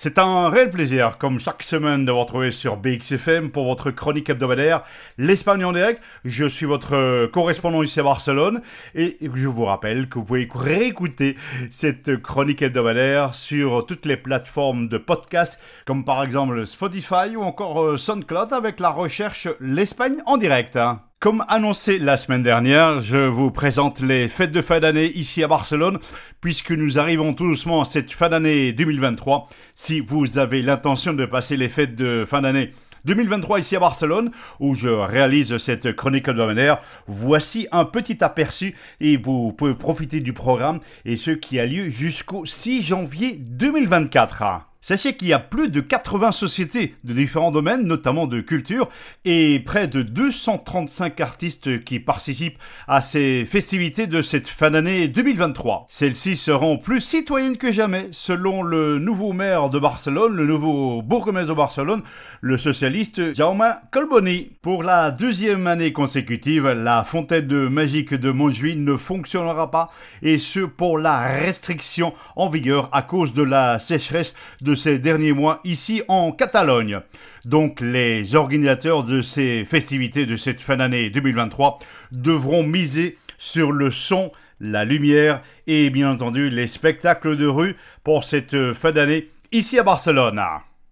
C'est un réel plaisir, comme chaque semaine, de vous retrouver sur BXFM pour votre chronique hebdomadaire, l'Espagne en direct. Je suis votre correspondant ici à Barcelone et je vous rappelle que vous pouvez réécouter cette chronique hebdomadaire sur toutes les plateformes de podcast, comme par exemple Spotify ou encore euh, SoundCloud avec la recherche l'Espagne en direct. Comme annoncé la semaine dernière, je vous présente les fêtes de fin d'année ici à Barcelone, puisque nous arrivons tout doucement à cette fin d'année 2023. Si vous avez l'intention de passer les fêtes de fin d'année 2023 ici à Barcelone, où je réalise cette chronique hebdomadaire. Voici un petit aperçu et vous pouvez profiter du programme et ce qui a lieu jusqu'au 6 janvier 2024. Sachez qu'il y a plus de 80 sociétés de différents domaines, notamment de culture, et près de 235 artistes qui participent à ces festivités de cette fin d'année 2023. Celles-ci seront plus citoyennes que jamais, selon le nouveau maire de Barcelone, le nouveau bourgmestre de Barcelone, le socialiste Jaume Colboni. Pour la deuxième année consécutive, la fontaine de magique de Montjuïc ne fonctionnera pas, et ce pour la restriction en vigueur à cause de la sécheresse de ces derniers mois ici en Catalogne. Donc les organisateurs de ces festivités de cette fin d'année 2023 devront miser sur le son, la lumière et bien entendu les spectacles de rue pour cette fin d'année ici à Barcelone.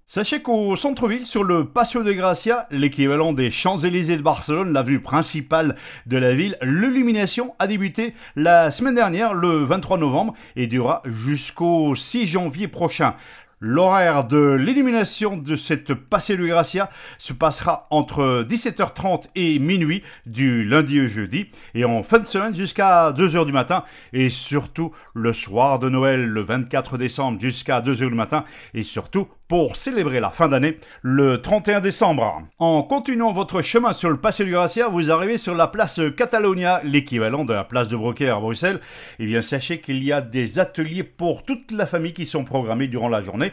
Sachez qu'au centre-ville, sur le Paseo de Gracia, l'équivalent des Champs-Élysées de Barcelone, la vue principale de la ville, l'illumination a débuté la semaine dernière, le 23 novembre, et durera jusqu'au 6 janvier prochain. L'horaire de l'illumination de cette Paseo de Gracia se passera entre 17h30 et minuit du lundi au jeudi et en fin de semaine jusqu'à 2h du matin et surtout le soir de Noël le 24 décembre jusqu'à 2h du matin et surtout pour célébrer la fin d'année le 31 décembre. En continuant votre chemin sur le Paseo de Gracia, vous arrivez sur la place Catalonia, l'équivalent de la place de Broquet à Bruxelles. Et eh bien sachez qu'il y a des ateliers pour toute la famille qui sont programmés durant la journée.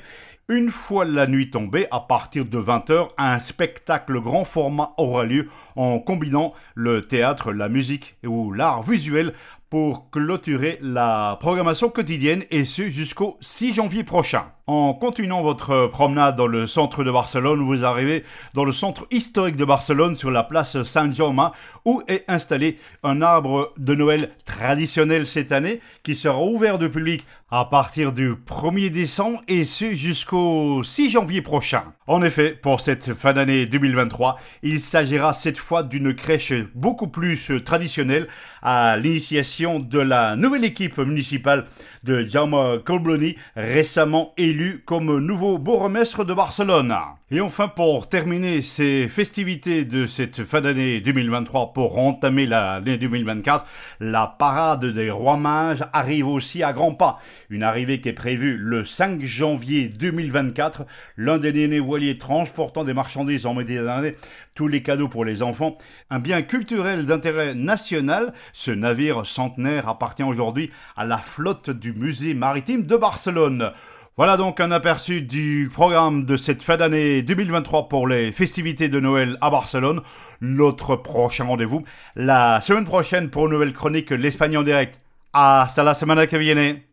Une fois la nuit tombée, à partir de 20h, un spectacle grand format aura lieu en combinant le théâtre, la musique ou l'art visuel pour clôturer la programmation quotidienne et ce jusqu'au 6 janvier prochain. En continuant votre promenade dans le centre de Barcelone, vous arrivez dans le centre historique de Barcelone sur la place Saint-Jaume où est installé un arbre de Noël traditionnel cette année qui sera ouvert de public à partir du 1er décembre et ce jusqu'au 6 janvier prochain. En effet, pour cette fin d'année 2023, il s'agira cette fois d'une crèche beaucoup plus traditionnelle à l'initiation de la nouvelle équipe municipale de Jaume Colbloni, récemment élu comme nouveau bourgmestre de Barcelone. Et enfin, pour terminer ces festivités de cette fin d'année 2023 pour entamer l'année 2024, la parade des rois mages arrive aussi à grands pas. Une arrivée qui est prévue le 5 janvier 2024. L'un des derniers voiliers transportant des marchandises en Méditerranée tous les cadeaux pour les enfants, un bien culturel d'intérêt national, ce navire centenaire appartient aujourd'hui à la flotte du musée maritime de Barcelone. Voilà donc un aperçu du programme de cette fin d'année 2023 pour les festivités de Noël à Barcelone. Notre prochain rendez-vous la semaine prochaine pour une nouvelle chronique L'Espagne en direct. Hasta la semana que viene.